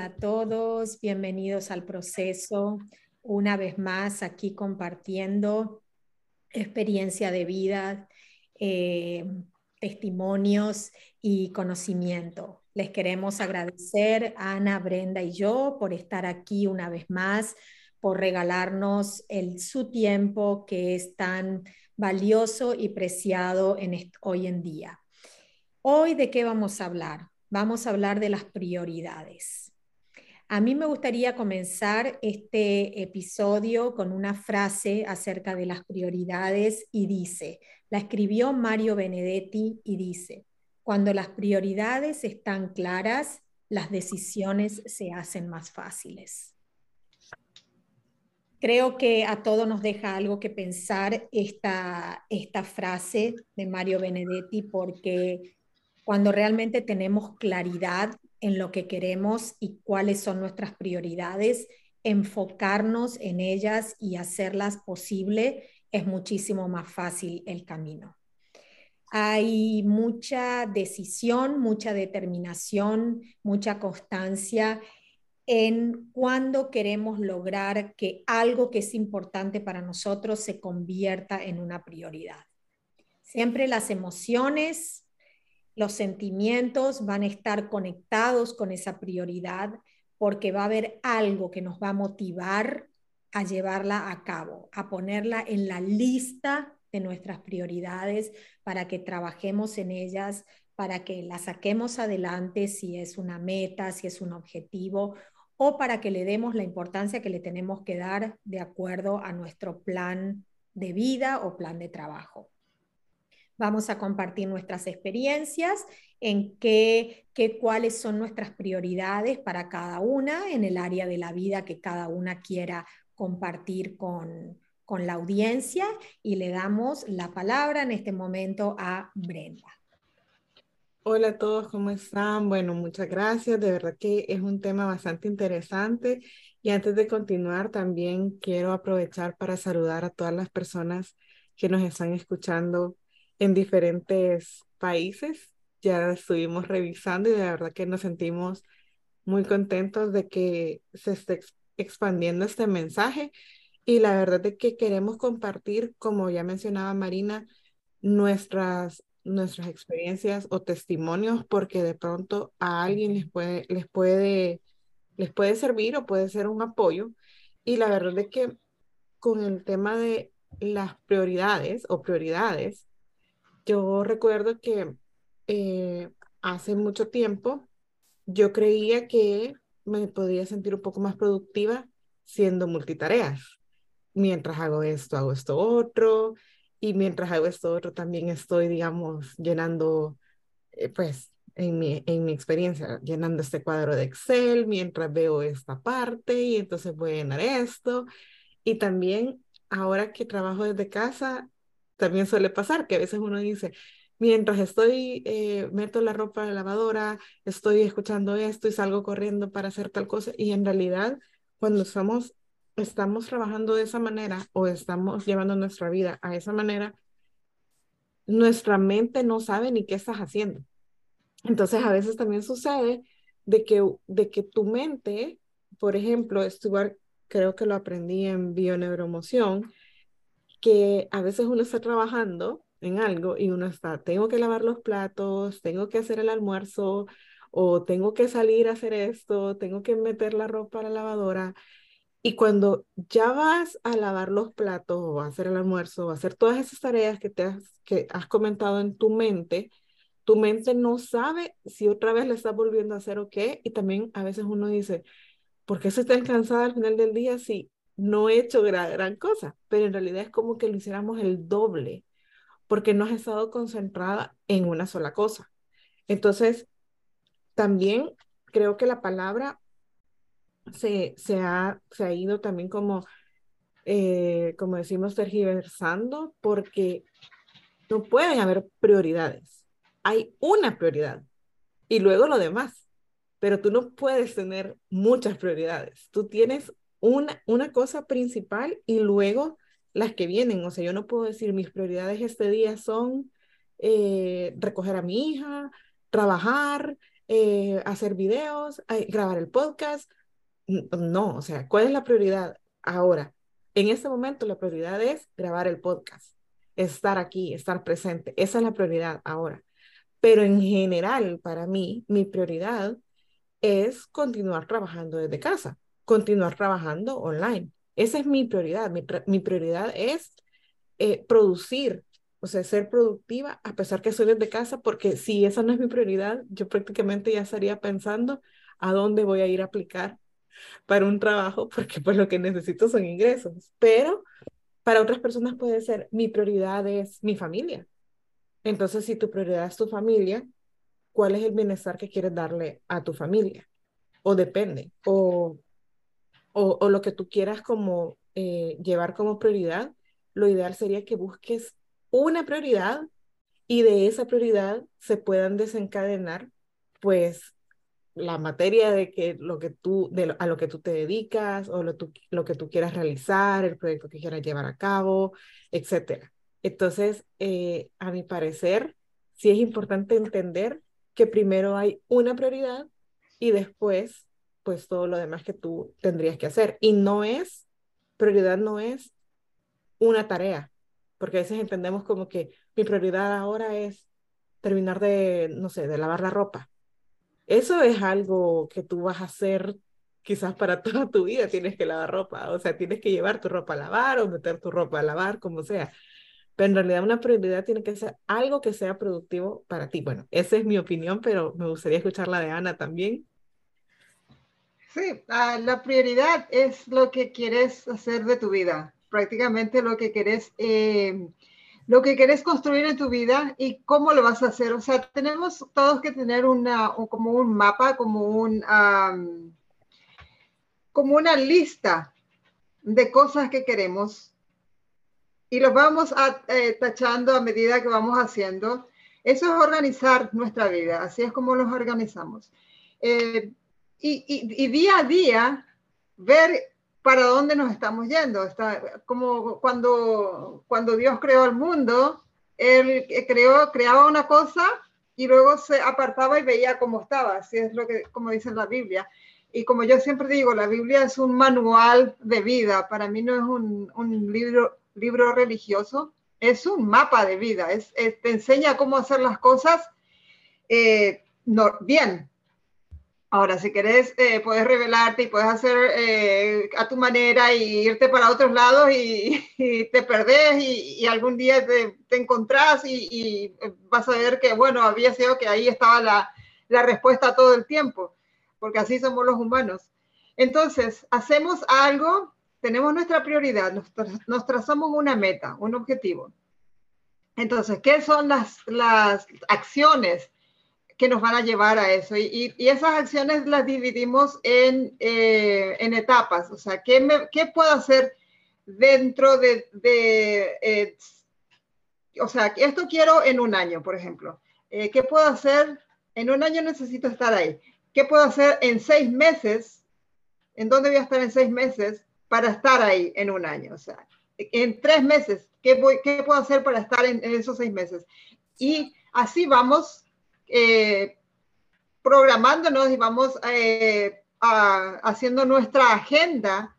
a todos, bienvenidos al proceso. Una vez más aquí compartiendo experiencia de vida, eh, testimonios y conocimiento. Les queremos agradecer a Ana, Brenda y yo por estar aquí una vez más, por regalarnos el, su tiempo que es tan valioso y preciado en hoy en día. Hoy, ¿de qué vamos a hablar? Vamos a hablar de las prioridades. A mí me gustaría comenzar este episodio con una frase acerca de las prioridades y dice, la escribió Mario Benedetti y dice, cuando las prioridades están claras, las decisiones se hacen más fáciles. Creo que a todos nos deja algo que pensar esta, esta frase de Mario Benedetti porque cuando realmente tenemos claridad en lo que queremos y cuáles son nuestras prioridades, enfocarnos en ellas y hacerlas posible, es muchísimo más fácil el camino. Hay mucha decisión, mucha determinación, mucha constancia en cuando queremos lograr que algo que es importante para nosotros se convierta en una prioridad. Siempre las emociones, los sentimientos van a estar conectados con esa prioridad porque va a haber algo que nos va a motivar a llevarla a cabo, a ponerla en la lista de nuestras prioridades para que trabajemos en ellas, para que la saquemos adelante si es una meta, si es un objetivo o para que le demos la importancia que le tenemos que dar de acuerdo a nuestro plan de vida o plan de trabajo. Vamos a compartir nuestras experiencias en qué, qué, cuáles son nuestras prioridades para cada una en el área de la vida que cada una quiera compartir con, con la audiencia y le damos la palabra en este momento a Brenda. Hola a todos, ¿cómo están? Bueno, muchas gracias. De verdad que es un tema bastante interesante. Y antes de continuar, también quiero aprovechar para saludar a todas las personas que nos están escuchando en diferentes países. Ya estuvimos revisando y de verdad que nos sentimos muy contentos de que se esté expandiendo este mensaje y la verdad es que queremos compartir, como ya mencionaba Marina, nuestras, nuestras experiencias o testimonios porque de pronto a alguien les puede, les puede, les puede servir o puede ser un apoyo. Y la verdad es que con el tema de las prioridades o prioridades, yo recuerdo que eh, hace mucho tiempo yo creía que me podía sentir un poco más productiva siendo multitareas. Mientras hago esto, hago esto otro, y mientras hago esto otro también estoy, digamos, llenando, eh, pues, en mi, en mi experiencia, llenando este cuadro de Excel mientras veo esta parte y entonces voy a llenar esto. Y también ahora que trabajo desde casa, también suele pasar que a veces uno dice, mientras estoy, eh, meto la ropa en la lavadora, estoy escuchando esto y salgo corriendo para hacer tal cosa. Y en realidad, cuando estamos, estamos trabajando de esa manera o estamos llevando nuestra vida a esa manera, nuestra mente no sabe ni qué estás haciendo. Entonces, a veces también sucede de que, de que tu mente, por ejemplo, estuve, creo que lo aprendí en bioneuromoción, que a veces uno está trabajando en algo y uno está, tengo que lavar los platos, tengo que hacer el almuerzo o tengo que salir a hacer esto, tengo que meter la ropa a la lavadora. Y cuando ya vas a lavar los platos o a hacer el almuerzo o a hacer todas esas tareas que, te has, que has comentado en tu mente, tu mente no sabe si otra vez le estás volviendo a hacer o qué. Y también a veces uno dice, ¿por qué estoy tan cansada al final del día si no he hecho gran, gran cosa, pero en realidad es como que lo hiciéramos el doble, porque no has estado concentrada en una sola cosa. Entonces, también creo que la palabra se, se, ha, se ha ido también como, eh, como decimos, tergiversando, porque no pueden haber prioridades. Hay una prioridad y luego lo demás, pero tú no puedes tener muchas prioridades. Tú tienes una, una cosa principal y luego las que vienen. O sea, yo no puedo decir mis prioridades este día son eh, recoger a mi hija, trabajar, eh, hacer videos, grabar el podcast. No, o sea, ¿cuál es la prioridad ahora? En este momento la prioridad es grabar el podcast, estar aquí, estar presente. Esa es la prioridad ahora. Pero en general, para mí, mi prioridad es continuar trabajando desde casa, continuar trabajando online. Esa es mi prioridad. Mi, prioridad es eh, producir, o sea, ser productiva a pesar que soy desde casa, porque si esa no es mi prioridad, yo prácticamente ya estaría pensando a dónde voy a ir a aplicar para un trabajo, porque pues lo que necesito son ingresos. Pero para otras personas puede ser, mi prioridad es mi familia. Entonces, si tu prioridad es tu familia, ¿cuál es el bienestar que quieres darle a tu familia? O depende, o, o, lo que tú quieras como eh, llevar como prioridad, lo ideal sería que busques una prioridad y de esa prioridad se puedan desencadenar pues la materia de que lo que tú de a lo que tú te dedicas o lo, lo que tú quieras realizar, el proyecto que quieras llevar a cabo, etcétera. Entonces, eh, a mi parecer, sí es importante entender que primero hay una prioridad y después, pues todo lo demás que tú tendrías que hacer. Y no es, prioridad no es una tarea, porque a veces entendemos como que mi prioridad ahora es terminar de, no sé, de lavar la ropa. Eso es algo que tú vas a hacer quizás para toda tu vida, tienes que lavar ropa, o sea, tienes que llevar tu ropa a lavar o meter tu ropa a lavar, como sea pero en realidad una prioridad tiene que ser algo que sea productivo para ti. Bueno, esa es mi opinión, pero me gustaría escuchar la de Ana también. Sí, ah, la prioridad es lo que quieres hacer de tu vida, prácticamente lo que quieres, eh, lo que quieres construir en tu vida y cómo lo vas a hacer. O sea, tenemos todos que tener una, como un mapa, como un, como una lista de cosas que queremos y los vamos a, eh, tachando a medida que vamos haciendo. Eso es organizar nuestra vida, así es como nos organizamos. Eh, y, y, día a día ver para dónde nos estamos yendo. Está, como cuando, cuando Dios creó el mundo, Él creó, creaba una cosa y luego se apartaba y veía cómo estaba, así es lo que, como dice la Biblia. Y como yo siempre digo, la Biblia es un manual de vida, para mí no es un, un libro libro religioso, es un mapa de vida, es, te enseña cómo hacer las cosas eh, no, bien. Ahora, si querés, eh, puedes revelarte y puedes hacer eh, a tu manera y irte para otros lados y, te perdés y, algún día te, te encontrás y, vas a ver que, bueno, había sido que ahí estaba la, la respuesta todo el tiempo, porque así somos los humanos. Entonces, hacemos algo tenemos nuestra prioridad, nos, trazamos una meta, un objetivo. Entonces, ¿qué son las, las acciones que nos van a llevar a eso? Y, esas acciones las dividimos en, eh, en etapas. O sea, ¿qué, ¿qué, puedo hacer dentro de... de eh, o sea, esto quiero en un año, por ejemplo. Eh, ¿Qué puedo hacer? En un año necesito estar ahí. ¿Qué puedo hacer en seis meses? ¿En dónde voy a estar en seis meses? para estar ahí en un año. O sea, en tres meses, ¿qué, voy, qué puedo hacer para estar en, esos seis meses? Y así vamos eh, programándonos y vamos eh, haciendo nuestra agenda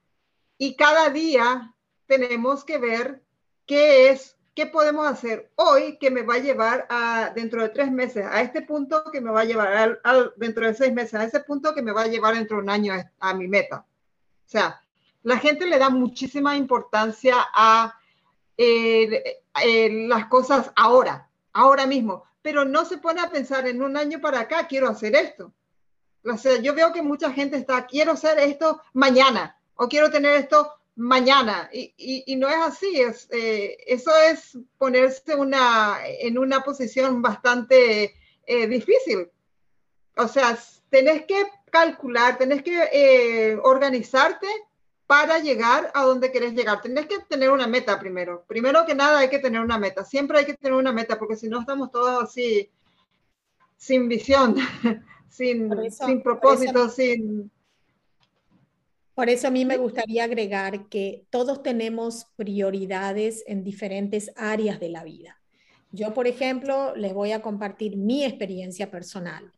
y cada día tenemos que ver qué es, qué podemos hacer hoy que me va a llevar a dentro de tres meses, a este punto que me va a llevar dentro de seis meses, a ese punto que me va a llevar dentro de un año a, a mi meta. O sea, la gente le da muchísima importancia a eh, las cosas ahora, ahora mismo, pero no se pone a pensar en un año para acá, quiero hacer esto. O sea, yo veo que mucha gente está, quiero hacer esto mañana o quiero tener esto mañana y, no es así, es, eh, eso es ponerse una, en una posición bastante difícil. O sea, tenés que calcular, tenés que organizarte para llegar a donde quieres llegar. Tienes que tener una meta primero. Primero que nada hay que tener una meta. Siempre hay que tener una meta porque si no estamos todos así sin visión, sin, sin propósito, sin... Por eso a mí me gustaría agregar que todos tenemos prioridades en diferentes áreas de la vida. Yo, por ejemplo, les voy a compartir mi experiencia personal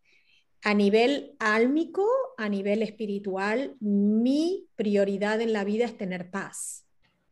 A nivel álmico, a nivel espiritual, mi prioridad en la vida es tener paz.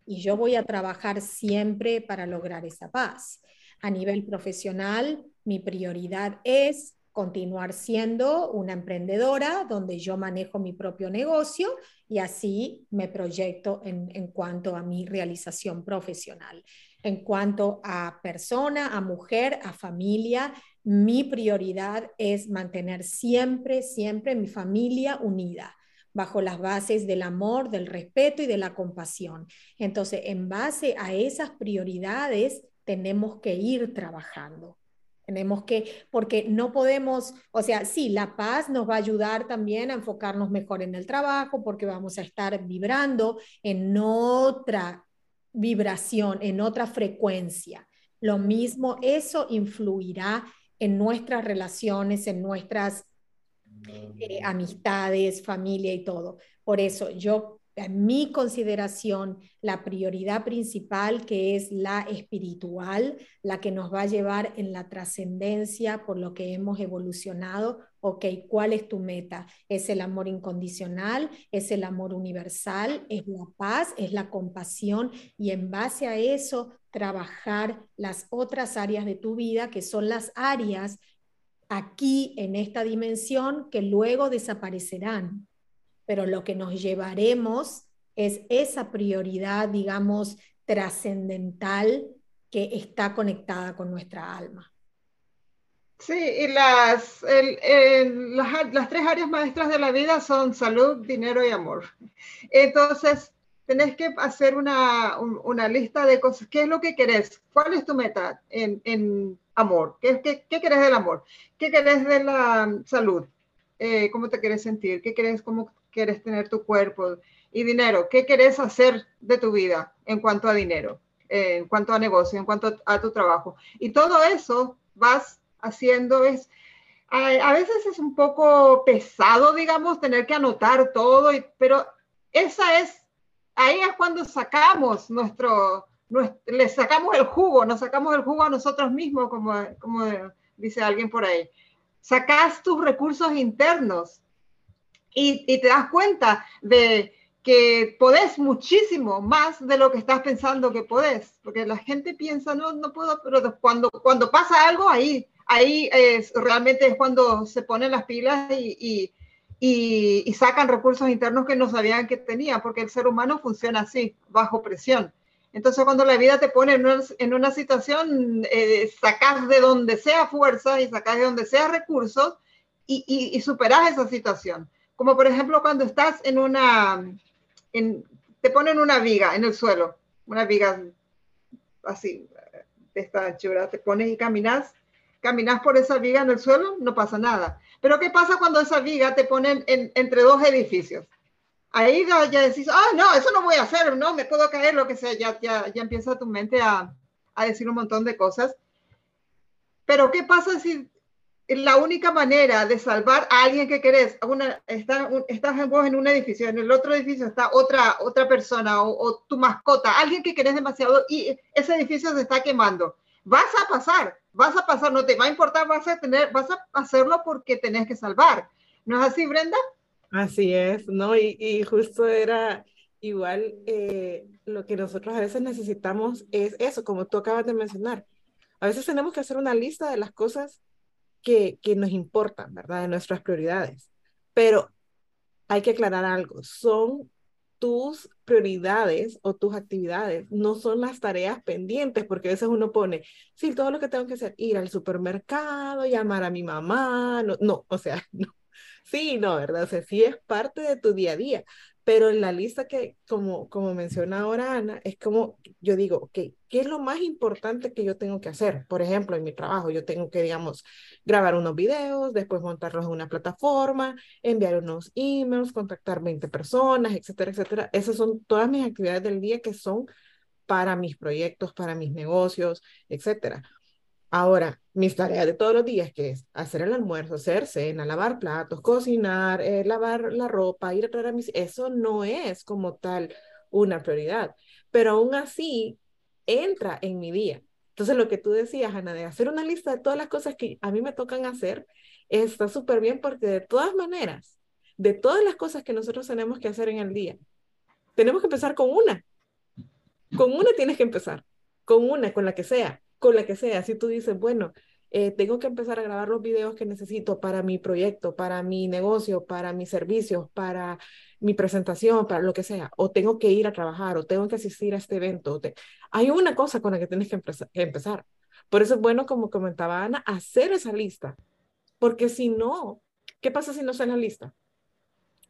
Y yo voy a trabajar siempre para lograr esa paz. A nivel profesional, mi prioridad es continuar siendo una emprendedora donde yo manejo mi propio negocio y así me proyecto en, en, cuanto a mi realización profesional. En cuanto a persona, a mujer, a familia, mi prioridad es mantener siempre, siempre mi familia unida bajo las bases del amor, del respeto y de la compasión. Entonces, en base a esas prioridades, tenemos que ir trabajando. Tenemos que, porque no podemos, o sea, sí, la paz nos va a ayudar también a enfocarnos mejor en el trabajo, porque vamos a estar vibrando en otra vibración, en otra frecuencia. Lo mismo, eso influirá en nuestras relaciones, en nuestras eh, amistades, familia y todo. Por eso yo en mi consideración, la prioridad principal, que es la espiritual, la que nos va a llevar en la trascendencia por lo que hemos evolucionado. Ok, ¿cuál es tu meta? ¿Es el amor incondicional? ¿Es el amor universal? ¿Es la paz? ¿Es la compasión? Y en base a eso, trabajar las otras áreas de tu vida, que son las áreas aquí en esta dimensión que luego desaparecerán pero lo que nos llevaremos es esa prioridad, digamos, trascendental que está conectada con nuestra alma. Sí, y las, las, las, tres áreas maestras de la vida son salud, dinero y amor. Entonces, tenés que hacer una, una lista de cosas. ¿Qué es lo que querés? ¿Cuál es tu meta en, en amor? ¿Qué, qué, qué querés del amor? ¿Qué querés de la salud? Eh, ¿Cómo te querés sentir? ¿Qué querés? ¿Cómo quieres tener tu cuerpo y dinero. ¿Qué quieres hacer de tu vida en cuanto a dinero, en cuanto a negocio, en cuanto a tu trabajo? Y todo eso vas haciendo es... A, veces es un poco pesado, digamos, tener que anotar todo, pero esa es, ahí es cuando sacamos nuestro, le sacamos el jugo, nos sacamos el jugo a nosotros mismos, como, como dice alguien por ahí. Sacas tus recursos internos y, te das cuenta de que podés muchísimo más de lo que estás pensando que podés, porque la gente piensa, no, no puedo, pero cuando, cuando pasa algo ahí, ahí es, realmente es cuando se ponen las pilas y, y, y, sacan recursos internos que no sabían que tenían, porque el ser humano funciona así, bajo presión. Entonces, cuando la vida te pone en una, en una situación, eh, de donde sea fuerza y sacas de donde sea recursos y, y, y esa situación. Como por ejemplo cuando estás en una, en, te ponen una viga en el suelo, una viga así, de esta anchura, te pones y caminas, caminas por esa viga en el suelo, no pasa nada. Pero ¿qué pasa cuando esa viga te ponen entre dos edificios? Ahí ya, decís, ah, no, eso no voy a hacer, no, me puedo caer, lo que sea, ya, ya, ya empieza tu mente a, a decir un montón de cosas. Pero ¿qué pasa si la única manera de salvar a alguien que querés, estás en un edificio, en el otro edificio está otra, otra persona o, tu mascota, alguien que querés demasiado y ese edificio se está quemando. Vas a pasar, vas a pasar, no te va a importar, vas a tener, vas a hacerlo porque tenés que salvar. ¿No es así, Brenda? Así es, ¿no? Y, y justo era igual eh, lo que nosotros a veces necesitamos es eso, como tú acabas de mencionar. A veces tenemos que hacer una lista de las cosas que, nos importan, ¿verdad? De nuestras prioridades. Pero hay que aclarar algo, son tus prioridades o tus actividades, no son las tareas pendientes, porque a veces uno pone, sí, todo lo que tengo que hacer, ir al supermercado, llamar a mi mamá, no, no o sea, no. Sí, no, ¿verdad? O sea, sí es parte de tu día a día, pero en la lista que, como, como menciona ahora Ana, es como yo digo, ok, ¿qué es lo más importante que yo tengo que hacer? Por ejemplo, en mi trabajo, yo tengo que, digamos, grabar unos videos, después montarlos en una plataforma, enviar unos emails, contactar 20 personas, etcétera, etcétera. Esas son todas mis actividades del día que son para mis proyectos, para mis negocios, etcétera. Ahora, mis tareas de todos los días, que es hacer el almuerzo, hacer cena, lavar platos, cocinar, eh, lavar la ropa, ir a traer a mis... Eso no es como tal una prioridad, pero aún así entra en mi día. Entonces, lo que tú decías, Ana, de hacer una lista de todas las cosas que a mí me tocan hacer, está súper bien porque de todas maneras, de todas las cosas que nosotros tenemos que hacer en el día, tenemos que empezar con una. Con una tienes que empezar, con una, con la que sea, con la que sea. Si tú dices, bueno, eh, tengo que empezar a grabar los videos que necesito para mi proyecto, para mi negocio, para mis servicios, para mi presentación, para lo que sea, o tengo que ir a trabajar, o tengo que asistir a este evento. Hay una cosa con la que tienes que, empezar. Por eso es bueno, como comentaba Ana, hacer esa lista, porque si no, ¿qué pasa si no en la lista?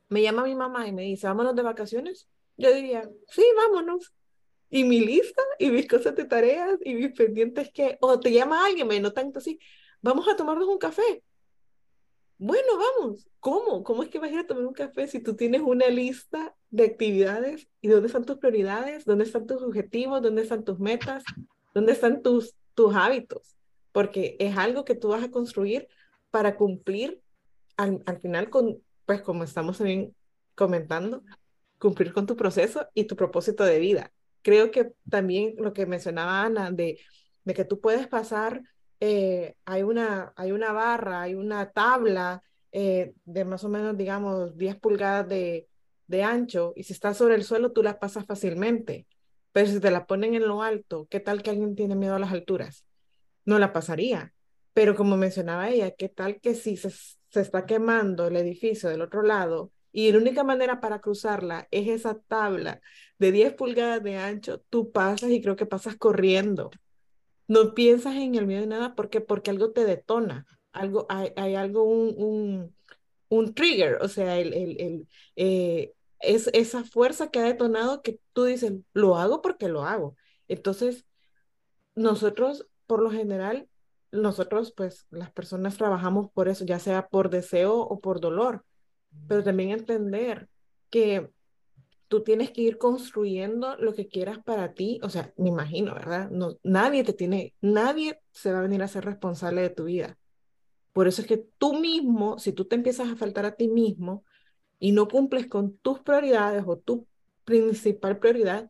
Me llama mi mamá y me dice, vámonos de vacaciones. Yo diría, sí, vámonos y mi lista y mis cosas de tareas y mis pendientes que, o te llama alguien, me no tanto así, vamos a tomarnos un café. Bueno, vamos. ¿Cómo? ¿Cómo es que vas a ir a tomar un café si tú tienes una lista de actividades y dónde están tus prioridades, dónde están tus objetivos, dónde están tus metas, dónde están tus, tus hábitos? Porque es algo que tú vas a construir para cumplir al, al final con, pues como estamos también comentando, cumplir con tu proceso y tu propósito de vida creo que también lo que mencionaba Ana, de, de que tú puedes pasar, eh, hay, una, hay una barra, hay una tabla eh, de más o menos, digamos, 10 pulgadas de, de ancho, y si estás sobre el suelo, tú la pasas fácilmente. Pero si te la ponen en lo alto, ¿qué tal que alguien tiene miedo a las alturas? No la pasaría. Pero como mencionaba ella, ¿qué tal que si se, se está quemando el edificio del otro lado y la única manera para cruzarla es esa tabla de 10 pulgadas de ancho, tú pasas y creo que pasas corriendo. No piensas en el miedo de nada. Porque, porque algo te detona, algo, hay, hay algo, un, un, trigger, o sea, el, el eh, es esa fuerza que ha detonado que tú dices, lo hago porque lo hago. Entonces, nosotros, por lo general, nosotros, pues, las personas trabajamos por eso, ya sea por deseo o por dolor pero también entender que tú tienes que ir construyendo lo que quieras para ti, o sea, me imagino, ¿verdad? No, nadie te tiene, nadie se va a venir a ser responsable de tu vida. Por eso es que tú mismo, si tú te empiezas a faltar a ti mismo y no cumples con tus prioridades o tu principal prioridad,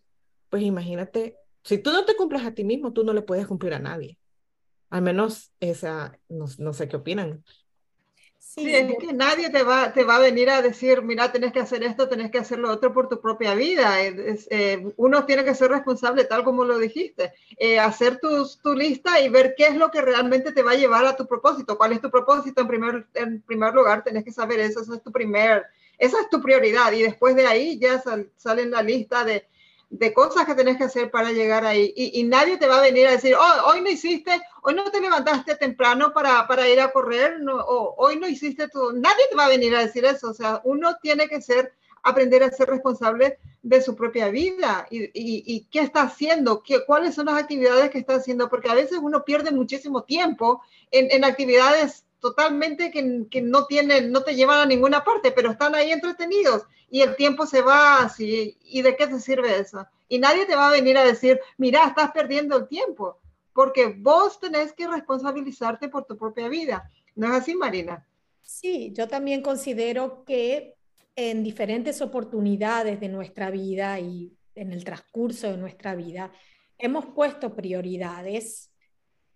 pues imagínate, si tú no te cumples a ti mismo, tú no le puedes cumplir a nadie. Al menos esa, no, no sé qué opinan. Sí, es que nadie te va, te va a venir a decir, mira, tenés que hacer esto, tenés que hacer lo otro por tu propia vida. Eh, uno tiene que ser responsable, tal como lo dijiste, eh, hacer tu lista y ver qué es lo que realmente te va a llevar a tu propósito. ¿Cuál es tu propósito? En primer, en primer lugar, tenés que saber eso, eso es tu primer, esa es tu prioridad. Y después de ahí ya sale la lista de, de cosas que tenés que hacer para llegar ahí. Y, nadie te va a venir a decir, oh, hoy no hiciste, hoy no te levantaste temprano para, para ir a correr, no, o hoy no hiciste todo. Nadie te va a venir a decir eso. O sea, uno tiene que ser, aprender a ser responsable de su propia vida y, y, qué está haciendo, qué, cuáles son las actividades que está haciendo, porque a veces uno pierde muchísimo tiempo en, en actividades totalmente que, no tienen, no te llevan a ninguna parte, pero están ahí entretenidos y el tiempo se va así. ¿Y de qué te sirve eso? Y nadie te va a venir a decir, mira, estás perdiendo el tiempo, porque vos tenés que responsabilizarte por tu propia vida. ¿No es así, Marina? Sí, yo también considero que en diferentes oportunidades de nuestra vida y en el transcurso de nuestra vida, hemos puesto prioridades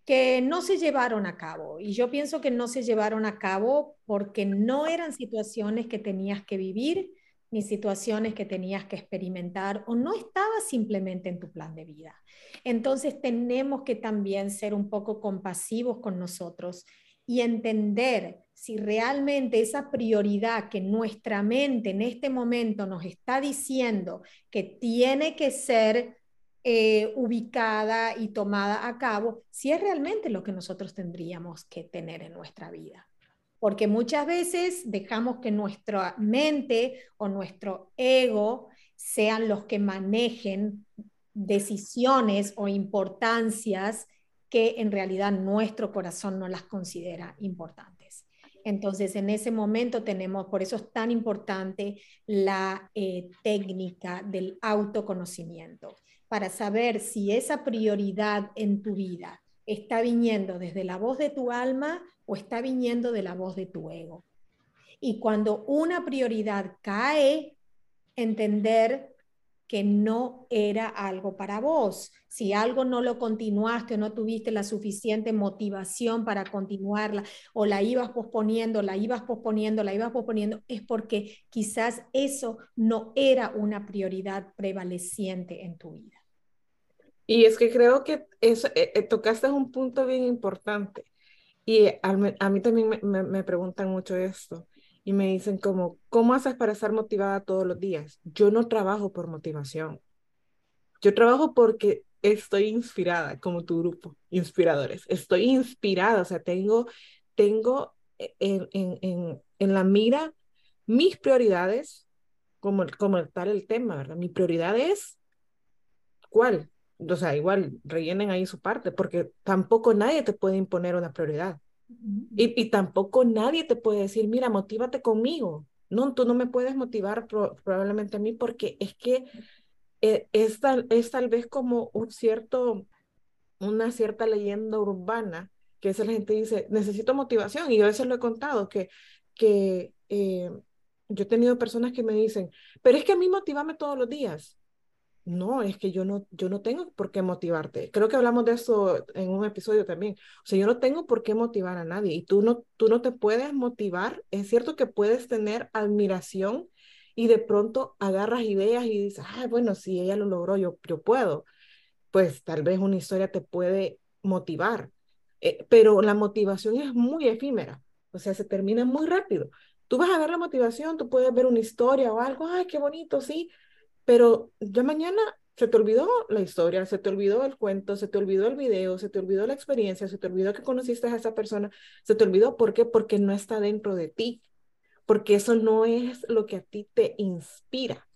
que no se llevaron a cabo. Y yo pienso que no se llevaron a cabo porque no eran situaciones que tenías que vivir, ni situaciones que tenías que experimentar o no estaba simplemente en tu plan de vida. Entonces tenemos que también ser un poco compasivos con nosotros y entender si realmente esa prioridad que nuestra mente en este momento nos está diciendo que tiene que ser eh, ubicada y tomada a cabo, si es realmente lo que nosotros tendríamos que tener en nuestra vida. Porque muchas veces dejamos que nuestra mente o nuestro ego sean los que manejen decisiones o importancias que en realidad nuestro corazón no las considera importantes. Entonces, en ese momento tenemos, por eso es tan importante la eh, técnica del autoconocimiento para saber si esa prioridad en tu vida está viniendo desde la voz de tu alma o está viniendo de la voz de tu ego. Y cuando una prioridad cae, entender que no era algo para vos. Si algo no lo continuaste o no tuviste la suficiente motivación para continuarla o la ibas posponiendo, la ibas posponiendo, la ibas posponiendo, es porque quizás eso no era una prioridad prevaleciente en tu vida. Y es que creo que eso, eh, eh, tocaste un punto bien importante. Y a, mí también me, me preguntan mucho esto y me dicen como, ¿cómo haces para estar motivada todos los días? Yo no trabajo por motivación. Yo trabajo porque estoy inspirada, como tu grupo, inspiradores. Estoy inspirada, o sea, tengo, tengo en, en, en, en la mira mis prioridades, como, como tal el tema, ¿verdad? Mi prioridad es, ¿cuál? O sea, igual rellenen ahí su parte, porque tampoco nadie te puede imponer una prioridad. Y, tampoco nadie te puede decir, mira, motívate conmigo. No, tú no me puedes motivar probablemente a mí porque es que eh, es, tal, es tal vez como un cierto, una cierta leyenda urbana que es la gente dice, necesito motivación. Y yo a veces lo he contado, que, que eh, yo he tenido personas que me dicen, pero es que a mí motivame todos los días. No, es que yo no, yo no tengo por qué motivarte. Creo que hablamos de eso en un episodio también. O sea, yo no tengo por qué motivar a nadie y tú no, tú no te puedes motivar. Es cierto que puedes tener admiración y de pronto agarras ideas y dices, ah, bueno, si ella lo logró, yo, yo puedo. Pues tal vez una historia te puede motivar, eh, pero la motivación es muy efímera. O sea, se termina muy rápido. Tú vas a ver la motivación, tú puedes ver una historia o algo, ay, qué bonito, sí, pero ya mañana se te olvidó la historia, se te olvidó el cuento, se te olvidó el video, se te olvidó la experiencia, se te olvidó que conociste a esa persona, se te olvidó, ¿por qué? Porque no está dentro de ti, porque eso no es lo que a ti te inspira,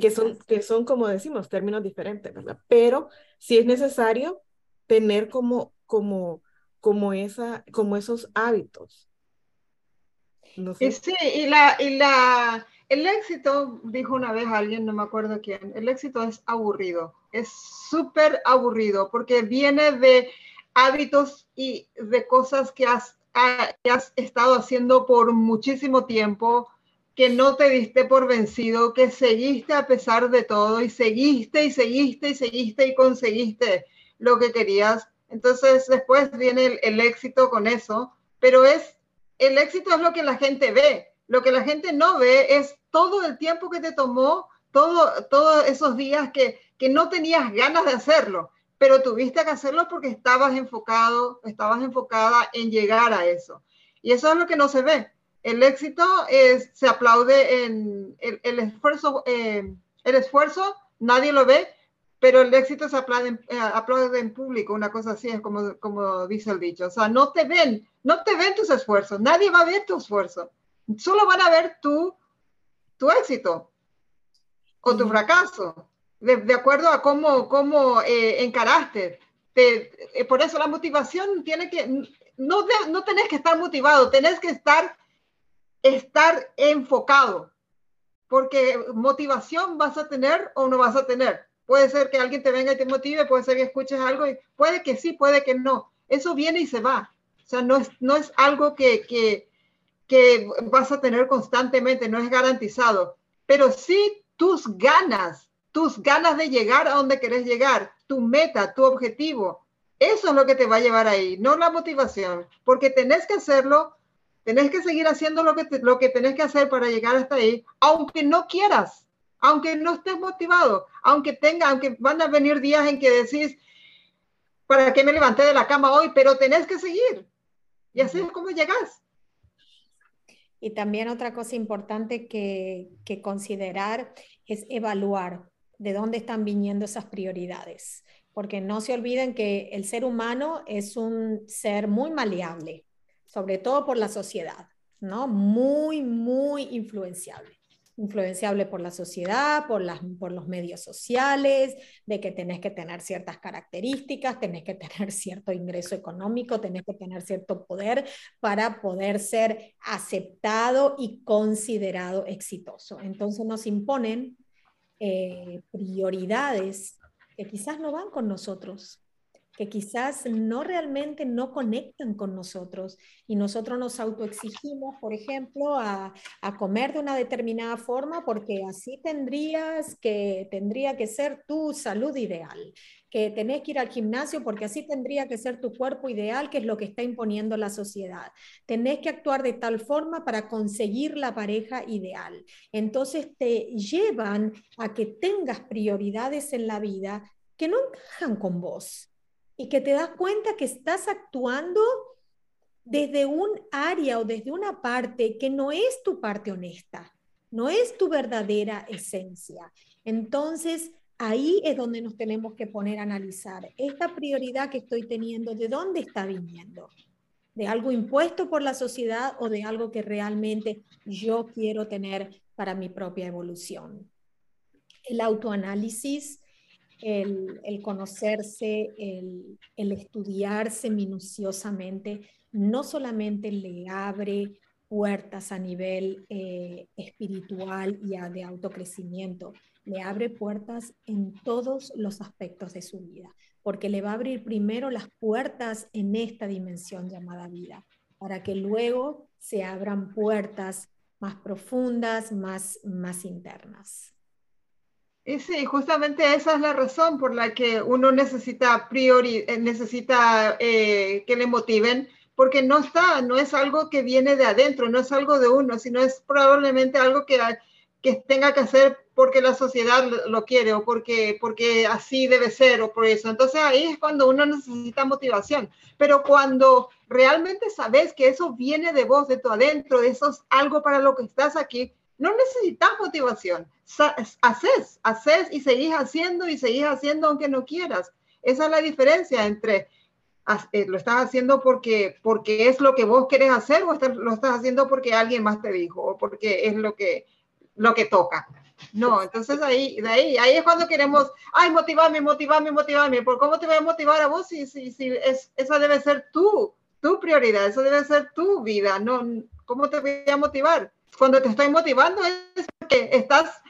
que son, que son, como decimos, términos diferentes, ¿verdad? Pero sí es necesario tener como, como, como, esa, como esos hábitos. No sé. Sí, y la, y la, el éxito, dijo una vez alguien, no me acuerdo quién, el éxito es aburrido, es súper aburrido porque viene de hábitos y de cosas que has, estado haciendo por muchísimo tiempo, que no te diste por vencido, que seguiste a pesar de todo y seguiste y seguiste y seguiste y conseguiste lo que querías. Entonces después viene el, el éxito con eso, pero es el éxito es lo que la gente ve lo que la gente no ve es todo el tiempo que te tomó, todo, todos esos días que, que no tenías ganas de hacerlo, pero tuviste que hacerlo porque estabas enfocado, estabas enfocada en llegar a eso. Y eso es lo que no se ve. El éxito es, se aplaude en el, esfuerzo, eh, el esfuerzo, nadie lo ve, pero el éxito se aplaude, eh, aplaude, en público, una cosa así es como, como dice el dicho. O sea, no te ven, no te ven tus esfuerzos, nadie va a ver tu esfuerzo solo van a ver tu, tu éxito o tu fracaso, de, acuerdo a cómo, cómo eh, encaraste. Eh, por eso la motivación tiene que, no, no tenés que estar motivado, tenés que estar, estar enfocado, porque motivación vas a tener o no vas a tener. Puede ser que alguien te venga y te motive, puede ser que escuches algo, y puede que sí, puede que no. Eso viene y se va. O sea, no es, no es algo que, que, que vas a tener constantemente, no es garantizado, pero sí tus ganas, tus ganas de llegar a donde querés llegar, tu meta, tu objetivo. Eso es lo que te va a llevar ahí, no la motivación, porque tenés que hacerlo, tenés que seguir haciendo lo que, lo que tenés que hacer para llegar hasta ahí, aunque no quieras, aunque no estés motivado, aunque tenga, aunque van a venir días en que decís, ¿para qué me levanté de la cama hoy? Pero tenés que seguir. Y así es como llegas. Y también otra cosa importante que, considerar es evaluar de dónde están viniendo esas prioridades, porque no se olviden que el ser humano es un ser muy maleable, sobre todo por la sociedad, ¿no? Muy, muy influenciable influenciable por la sociedad, por, las, por los medios sociales, de que tenés que tener ciertas características, tenés que tener cierto ingreso económico, tenés que tener cierto poder para poder ser aceptado y considerado exitoso. Entonces nos imponen eh, prioridades que quizás no van con nosotros. Que quizás no realmente no conectan con nosotros y nosotros nos autoexigimos, por ejemplo, a, a, comer de una determinada forma porque así tendrías que, tendría que ser tu salud ideal, que tenés que ir al gimnasio porque así tendría que ser tu cuerpo ideal, que es lo que está imponiendo la sociedad. Tenés que actuar de tal forma para conseguir la pareja ideal. Entonces te llevan a que tengas prioridades en la vida que no encajan con vos y que te das cuenta que estás actuando desde un área o desde una parte que no es tu parte honesta, no es tu verdadera esencia. Entonces, ahí es donde nos tenemos que poner a analizar esta prioridad que estoy teniendo, ¿de dónde está viniendo? ¿De algo impuesto por la sociedad o de algo que realmente yo quiero tener para mi propia evolución? El autoanálisis el, conocerse, el, estudiarse minuciosamente, no solamente le abre puertas a nivel eh, espiritual y de autocrecimiento, le abre puertas en todos los aspectos de su vida, porque le va a abrir primero las puertas en esta dimensión llamada vida, para que luego se abran puertas más profundas, más, más internas. Y sí, justamente esa es la razón por la que uno necesita, priori eh, necesita eh, que le motiven, porque no está, no es algo que viene de adentro, no es algo de uno, sino es probablemente algo que, que tenga que hacer porque la sociedad lo quiere o porque, porque así debe ser o por eso. Entonces ahí es cuando uno necesita motivación. Pero cuando realmente sabes que eso viene de vos, de tu adentro, eso es algo para lo que estás aquí, no necesitas motivación. Haces, haces y seguís haciendo y seguís haciendo aunque no quieras. Esa es la diferencia entre eh, lo estás haciendo porque, porque es lo que vos querés hacer o lo estás haciendo porque alguien más te dijo o porque es lo que, lo que toca. No, entonces ahí, de ahí, ahí es cuando queremos, ay, motivarme, motivarme, motivarme. ¿Por cómo te voy a motivar a vos si, si, si es, esa debe ser tu, tu prioridad, eso debe ser tu vida? No, ¿Cómo te voy a motivar? Cuando te estoy motivando es porque estás,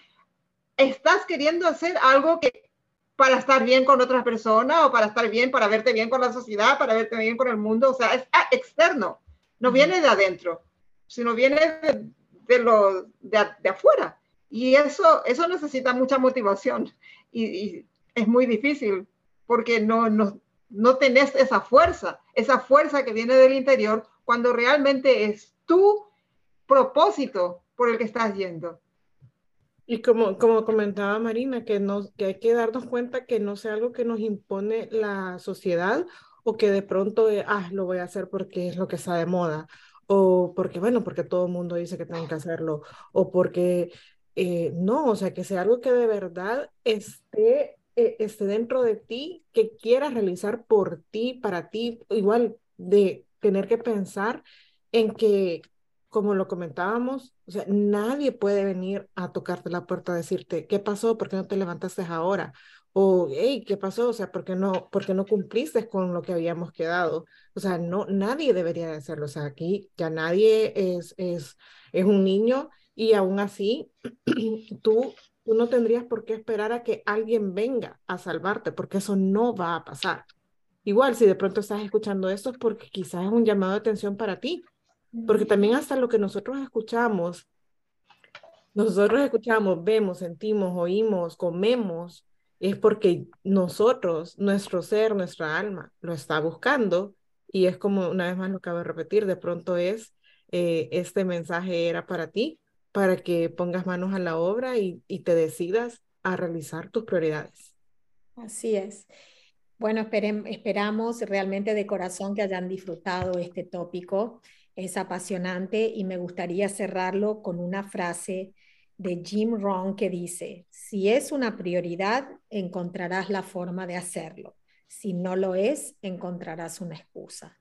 estás queriendo hacer algo que para estar bien con otras personas o para estar bien, para verte bien con la sociedad, para verte bien con el mundo. O sea, es ah, externo, no viene de adentro, sino viene de, lo, de, afuera. Y eso, eso necesita mucha motivación y, es muy difícil porque no, no, no tenés esa fuerza, esa fuerza que viene del interior cuando realmente es tú propósito por el que estás yendo. Y como, como comentaba Marina, que, no, que hay que darnos cuenta que no sea algo que nos impone la sociedad o que de pronto, ah, lo voy a hacer porque es lo que está de moda, o porque, bueno, porque todo el mundo dice que tengo que hacerlo, o porque eh, no, o sea, que sea algo que de verdad esté, eh, esté dentro de ti, que quieras realizar por ti, para ti, igual de tener que pensar en que como lo comentábamos, o sea, nadie puede venir a tocarte la puerta a decirte, ¿qué pasó? ¿Por qué no te levantaste ahora? O, hey, ¿qué pasó? O sea, ¿por qué no, por qué no cumpliste con lo que habíamos quedado? O sea, no, nadie debería de hacerlo. O sea, aquí ya nadie es, es, es un niño y aún así tú, tú no tendrías por qué esperar a que alguien venga a salvarte, porque eso no va a pasar. Igual, si de pronto estás escuchando esto es porque quizás es un llamado de atención para ti porque también hasta lo que nosotros escuchamos, nosotros escuchamos, vemos, sentimos, oímos, comemos, es porque nosotros, nuestro ser, nuestra alma, lo está buscando. Y es como una vez más lo acabo de repetir, de pronto es, eh, este mensaje era para ti, para que pongas manos a la obra y, y te decidas a realizar tus prioridades. Así es. Bueno, esperamos realmente de corazón que hayan disfrutado este tópico es apasionante y me gustaría cerrarlo con una frase de Jim Rohn que dice, si es una prioridad, encontrarás la forma de hacerlo. Si no lo es, encontrarás una excusa.